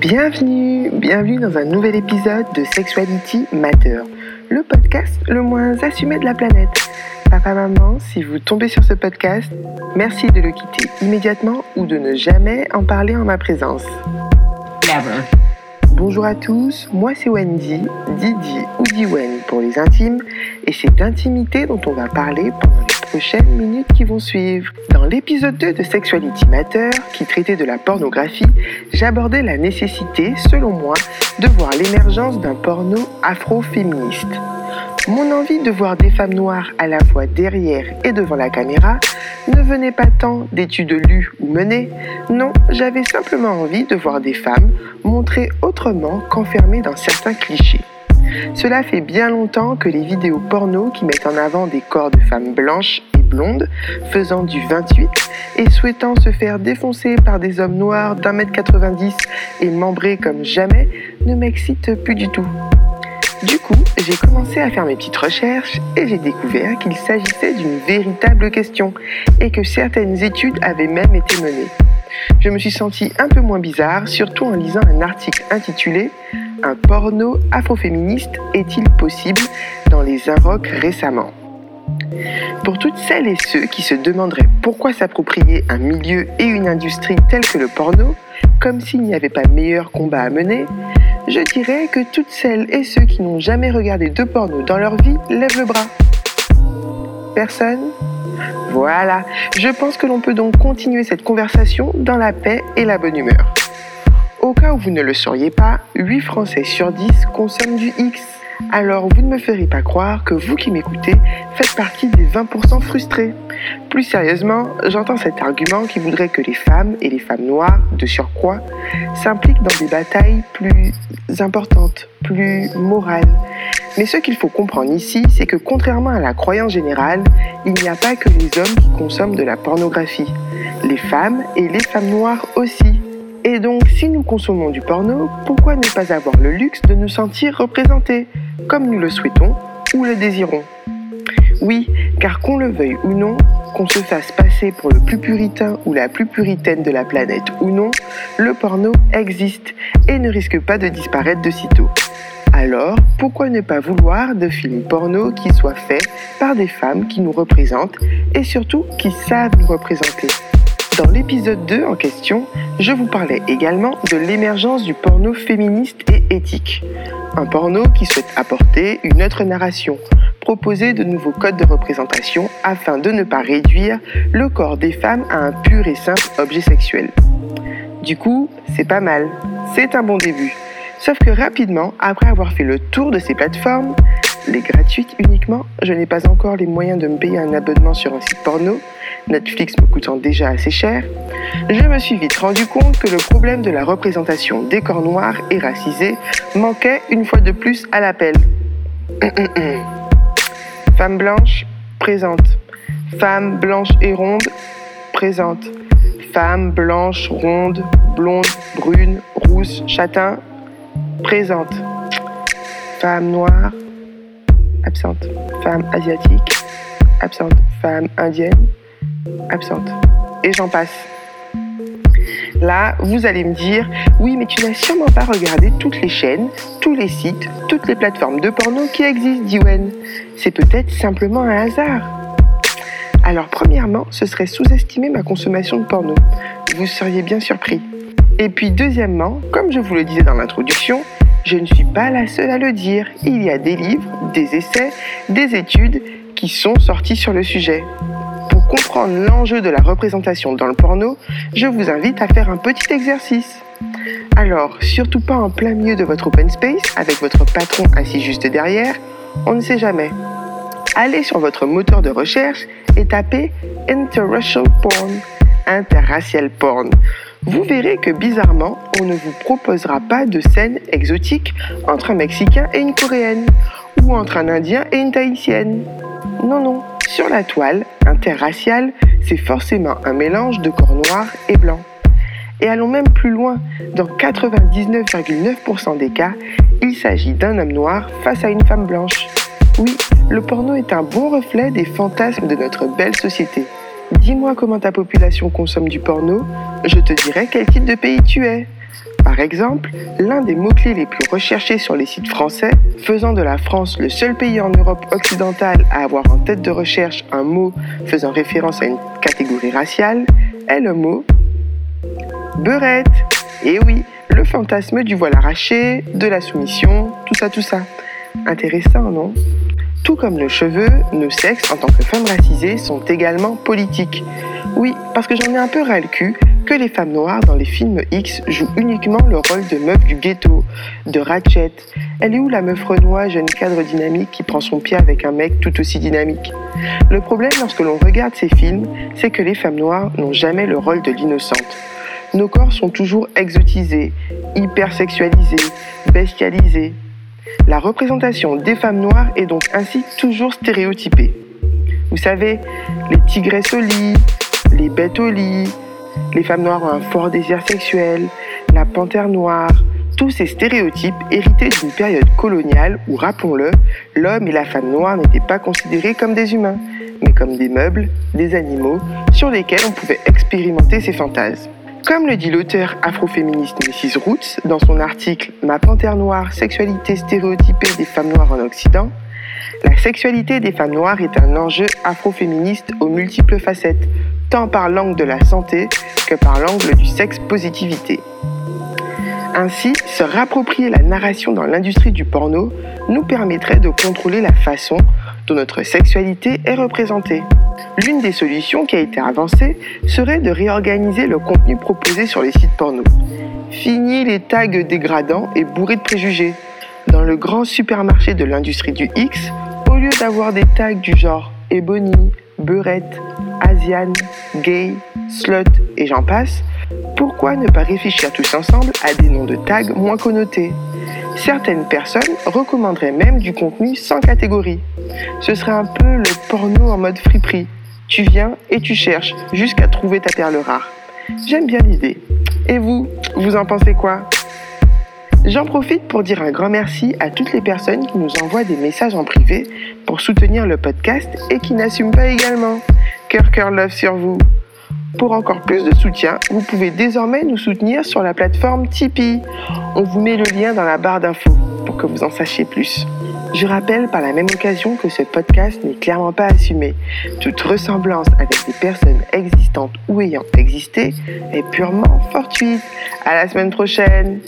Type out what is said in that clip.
Bienvenue, bienvenue dans un nouvel épisode de Sexuality Matter, le podcast le moins assumé de la planète. Papa, maman, si vous tombez sur ce podcast, merci de le quitter immédiatement ou de ne jamais en parler en ma présence. Never. Bonjour à tous, moi c'est Wendy, Didi ou Diwen pour les intimes, et c'est d'intimité dont on va parler pendant les prochaines minutes qui vont suivre. Dans l'épisode 2 de Sexuality Matter, qui traitait de la pornographie, j'abordais la nécessité, selon moi, de voir l'émergence d'un porno afro-féministe. Mon envie de voir des femmes noires à la fois derrière et devant la caméra ne venait pas tant d'études lues ou menées, non, j'avais simplement envie de voir des femmes montrées autrement qu'enfermées dans certains clichés. Cela fait bien longtemps que les vidéos porno qui mettent en avant des corps de femmes blanches et blondes, faisant du 28 et souhaitant se faire défoncer par des hommes noirs d'un mètre 90 et membrés comme jamais, ne m'excitent plus du tout. Du coup, j'ai commencé à faire mes petites recherches et j'ai découvert qu'il s'agissait d'une véritable question et que certaines études avaient même été menées. Je me suis sentie un peu moins bizarre, surtout en lisant un article intitulé Un porno afroféministe est-il possible dans les Inrocks récemment? Pour toutes celles et ceux qui se demanderaient pourquoi s'approprier un milieu et une industrie tels que le porno, comme s'il n'y avait pas meilleur combat à mener, je dirais que toutes celles et ceux qui n'ont jamais regardé de porno dans leur vie lèvent le bras. Personne? Voilà, je pense que l'on peut donc continuer cette conversation dans la paix et la bonne humeur. Au cas où vous ne le sauriez pas, 8 Français sur 10 consomment du X. Alors vous ne me ferez pas croire que vous qui m'écoutez faites partie des 20% frustrés. Plus sérieusement, j'entends cet argument qui voudrait que les femmes et les femmes noires, de surcroît, s'impliquent dans des batailles plus importantes, plus morales. Mais ce qu'il faut comprendre ici, c'est que contrairement à la croyance générale, il n'y a pas que les hommes qui consomment de la pornographie. Les femmes et les femmes noires aussi. Et donc, si nous consommons du porno, pourquoi ne pas avoir le luxe de nous sentir représentés, comme nous le souhaitons ou le désirons? Oui, car qu'on le veuille ou non, qu'on se fasse passer pour le plus puritain ou la plus puritaine de la planète ou non, le porno existe et ne risque pas de disparaître de sitôt. Alors, pourquoi ne pas vouloir de films porno qui soient faits par des femmes qui nous représentent et surtout qui savent nous représenter? Dans l'épisode 2 en question, je vous parlais également de l'émergence du porno féministe et éthique. Un porno qui souhaite apporter une autre narration, proposer de nouveaux codes de représentation afin de ne pas réduire le corps des femmes à un pur et simple objet sexuel. Du coup, c'est pas mal, c'est un bon début. Sauf que rapidement, après avoir fait le tour de ces plateformes, les gratuites uniquement, je n'ai pas encore les moyens de me payer un abonnement sur un site porno, Netflix me coûtant déjà assez cher, je me suis vite rendu compte que le problème de la représentation des corps noirs et racisés manquait une fois de plus à l'appel. Femme blanche, présente. Femme blanche et ronde, présente. Femme blanche, ronde, blonde, brune, rousse, châtain, présente. Femme noire, absente. Femme asiatique, absente. Femme indienne, absente. Et j'en passe. Là, vous allez me dire, oui, mais tu n'as sûrement pas regardé toutes les chaînes, tous les sites, toutes les plateformes de porno qui existent, dit Wen. C'est peut-être simplement un hasard. Alors, premièrement, ce serait sous-estimer ma consommation de porno. Vous seriez bien surpris. Et puis, deuxièmement, comme je vous le disais dans l'introduction, je ne suis pas la seule à le dire. Il y a des livres, des essais, des études qui sont sortis sur le sujet comprendre l'enjeu de la représentation dans le porno, je vous invite à faire un petit exercice. Alors, surtout pas en plein milieu de votre open space avec votre patron assis juste derrière, on ne sait jamais. Allez sur votre moteur de recherche et tapez interracial porn, interracial porn. Vous verrez que bizarrement, on ne vous proposera pas de scènes exotiques entre un Mexicain et une Coréenne, ou entre un Indien et une Tahitienne. Non, non, sur la toile, interracial, c'est forcément un mélange de corps noirs et blancs. Et allons même plus loin, dans 99,9% des cas, il s'agit d'un homme noir face à une femme blanche. Oui, le porno est un bon reflet des fantasmes de notre belle société. Dis-moi comment ta population consomme du porno, je te dirai quel type de pays tu es. Par exemple, l'un des mots-clés les plus recherchés sur les sites français, faisant de la France le seul pays en Europe occidentale à avoir en tête de recherche un mot faisant référence à une catégorie raciale, est le mot beurette. Et oui, le fantasme du voile arraché, de la soumission, tout ça, tout ça. Intéressant, non? Tout comme nos cheveux, nos sexes en tant que femmes racisées sont également politiques. Oui, parce que j'en ai un peu ras le cul que les femmes noires dans les films X jouent uniquement le rôle de meuf du ghetto, de Ratchet. Elle est où la meuf renois, jeune cadre dynamique qui prend son pied avec un mec tout aussi dynamique? Le problème lorsque l'on regarde ces films, c'est que les femmes noires n'ont jamais le rôle de l'innocente. Nos corps sont toujours exotisés, hypersexualisés, bestialisés. La représentation des femmes noires est donc ainsi toujours stéréotypée. Vous savez, les tigresses au lit, les bêtes au lit, les femmes noires ont un fort désir sexuel, la panthère noire, tous ces stéréotypes hérités d'une période coloniale où, rappelons-le, l'homme et la femme noire n'étaient pas considérés comme des humains, mais comme des meubles, des animaux, sur lesquels on pouvait expérimenter ses fantasmes. Comme le dit l'auteur afroféministe Mrs. Roots dans son article Ma panthère noire, sexualité stéréotypée des femmes noires en Occident, la sexualité des femmes noires est un enjeu afroféministe aux multiples facettes, tant par l'angle de la santé que par l'angle du sexe-positivité. Ainsi, se rapproprier la narration dans l'industrie du porno nous permettrait de contrôler la façon dont notre sexualité est représentée. L'une des solutions qui a été avancée serait de réorganiser le contenu proposé sur les sites porno. Fini les tags dégradants et bourrés de préjugés. Dans le grand supermarché de l'industrie du X, au lieu d'avoir des tags du genre Ebony, Beurette, Asian, Gay, Slut et j'en passe, pourquoi ne pas réfléchir tous ensemble à des noms de tags moins connotés? Certaines personnes recommanderaient même du contenu sans catégorie. Ce serait un peu le porno en mode friperie. Tu viens et tu cherches jusqu'à trouver ta perle rare. J'aime bien l'idée. Et vous, vous en pensez quoi? J'en profite pour dire un grand merci à toutes les personnes qui nous envoient des messages en privé pour soutenir le podcast et qui n'assument pas également. Cœur, cœur, love sur vous. Pour encore plus de soutien, vous pouvez désormais nous soutenir sur la plateforme Tipeee. On vous met le lien dans la barre d'infos pour que vous en sachiez plus. Je rappelle par la même occasion que ce podcast n'est clairement pas assumé. Toute ressemblance avec des personnes existantes ou ayant existé est purement fortuite. À la semaine prochaine!